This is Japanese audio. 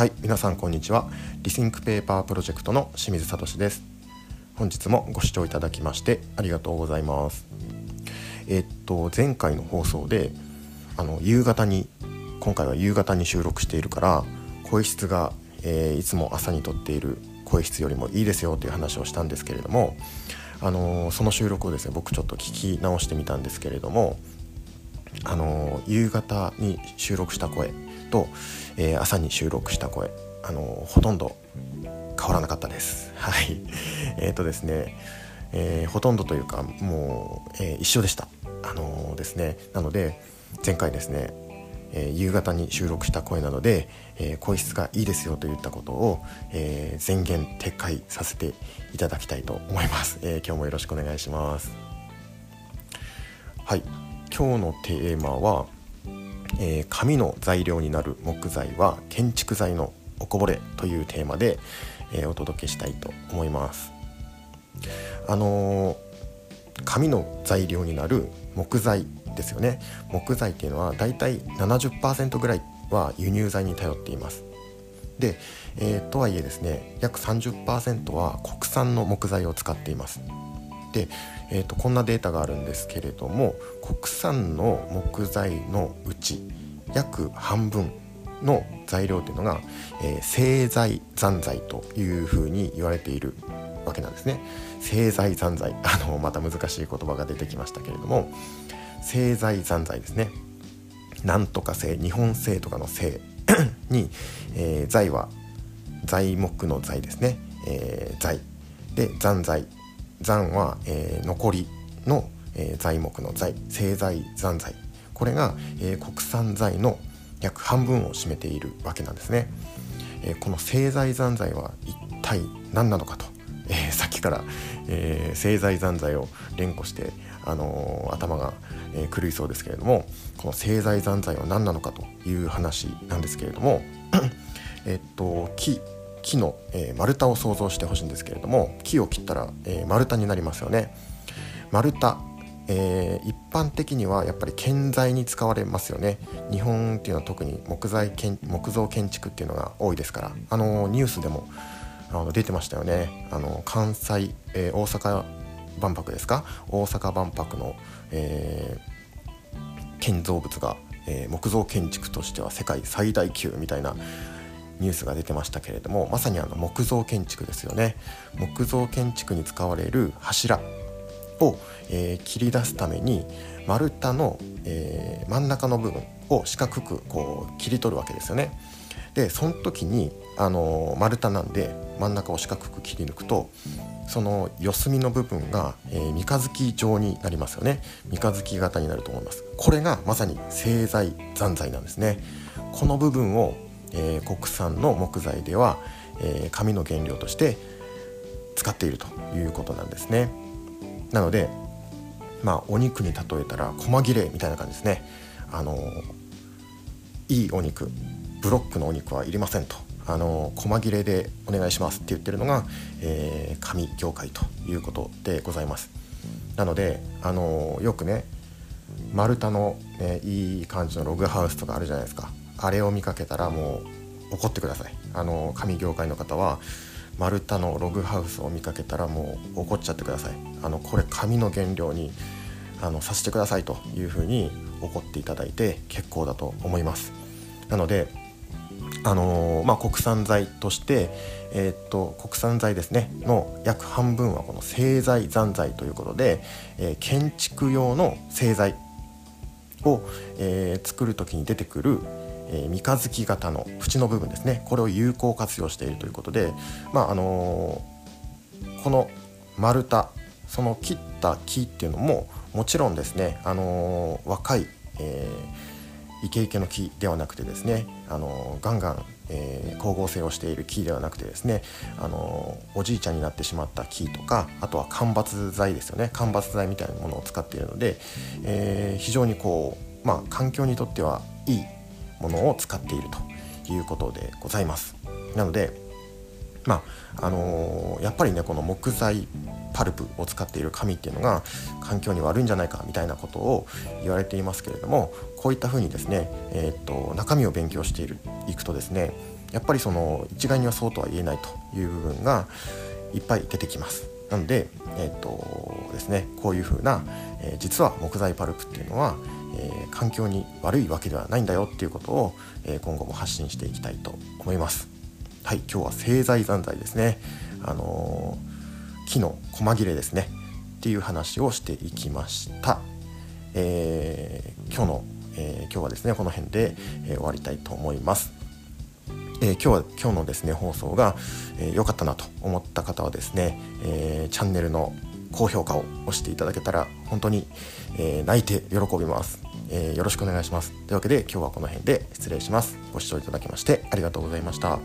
はい皆さんこんにちは。 Rethink Paper Project の清水聡です。本日もご視聴いただきましてありがとうございます。えっと前回の放送であの夕方に今回は夕方に収録しているから声質が、えー、いつも朝に撮っている声質よりもいいですよという話をしたんですけれどもあのその収録をですね僕ちょっと聞き直してみたんですけれどもあの夕方に収録した声と、えー、朝に収録した声あのほとんど変わらなかったです。はい。えっ、ー、とですね、えー、ほとんどというかもう、え一緒でした。あのですね。なので前回ですねえ、夕方に収録した声なので、え、声質がいいですよといったことを、えー、前言撤回させていただきたいと思います、え今日もよろしくお願いします。はい。今日のテーマは、え紙の材料になる木材は建築材のおこぼれというテーマで、えお届けしたいと思います。あの紙の材料になる木材ですよね。木材っていうのはだいたい70%ぐらいは輸入材に頼っています。で、えー、とはいえですね約30%は国産の木材を使っています。で、えー、とこんなデータがあるんですけれども国産の木材のうち約半分の材料っていうのが、えー、製材残材というふうに言われているわけなんですね。製材残材。あのまた難しい言葉が出てきましたけれども製材残材ですね。なんとか製日本製とかの製 に、えー、材は材木の材ですね、えー、材。で残材。残は、えー、残りの、えー、材木の材製材残材。これが、えー、国産材の約半分を占めているわけなんですね、えー、この製材残材は一体何なのかと、えー、さっきから、えー、製材残材を連呼してあのー、頭が、えー、狂いそうですけれどもこの製材残材は何なのかという話なんですけれども えっと木。木の、えー、丸太を想像してほしいんですけれども木を切ったら、えー、丸太になりますよね。丸太、えー、一般的にはやっぱり建材に使われますよね。日本っていうのは特に木材木造建築っていうのが多いですから。あのニュースでもあの出てましたよね。あの関西、え大阪万博ですか？大阪万博の、えー、建造物が、えー、木造建築としては世界最大級みたいなニュースが出てましたけれどもまさにあの木造建築ですよね。木造建築に使われる柱を、えー、切り出すために丸太の、えー、真ん中の部分を四角くこう切り取るわけですよね。でその時にあの丸太なんで真ん中を四角く切り抜くとその四隅の部分が、えー、三日月状になりますよね。三日月型になると思います。これがまさに製材残材なんですね。この部分を、えー、国産の木材では、えー、紙の原料として使っているということなんですね。なのでまあお肉に例えたら細切れみたいな感じですね。あのいいお肉ブロックのお肉はいりませんと。あの細切れでお願いしますって言ってるのが、えー、紙業界ということでございます。なのであのよくね丸太の、ね、いい感じのログハウスとかあるじゃないですか。あれを見かけたらもう怒ってください。あの紙業界の方は丸太のログハウスを見かけたらもう怒っちゃってください。あのこれ紙の原料にあのさせてくださいというふうに怒っていただいて結構だと思います。なのであのー、まあ、国産材として、えー、っと国産材ですね。の約半分はこの製材残材ということで、えー、建築用の製材を、え作る時に出てくる、え三日月型の縁の部分ですね。これを有効活用しているということで、まああのこの丸太その切った木っていうのももちろんですね、あの若い、えーイケイケの木ではなくてですねあのガンガン、え、光合成をしている木ではなくてですねあのおじいちゃんになってしまった木とかあとは間伐材ですよね。間伐材みたいなものを使っているので、え、非常にこう、まあ、環境にとってはいいものを使っているということでございます。なのでまああのー、やっぱりねこの木材パルプを使っている紙っていうのが環境に悪いんじゃないかみたいなことを言われていますけれどもこういったふうにですね、えー、っと中身を勉強しているいくとですねやっぱりその一概にはそうとは言えないという部分がいっぱい出てきますなのでえっ、とですねこういうふうな、えー、実は木材パルプっていうのは、えー、環境に悪いわけではないんだよっていうことを、えー、今後も発信していきたいと思います。はい今日は製材残材ですね。あの木の細切れですね。っていう話をしていきました、えー今日の、え今日はですねこの辺で、え終わりたいと思います。えー、今日は今日のですね放送が良、えー、かったなと思った方はですね、えー、チャンネルの高評価を押していただけたら本当に、え泣いて喜びます、えよろしくお願いします。というわけで今日はこの辺で失礼します。ご視聴いただきましてありがとうございました。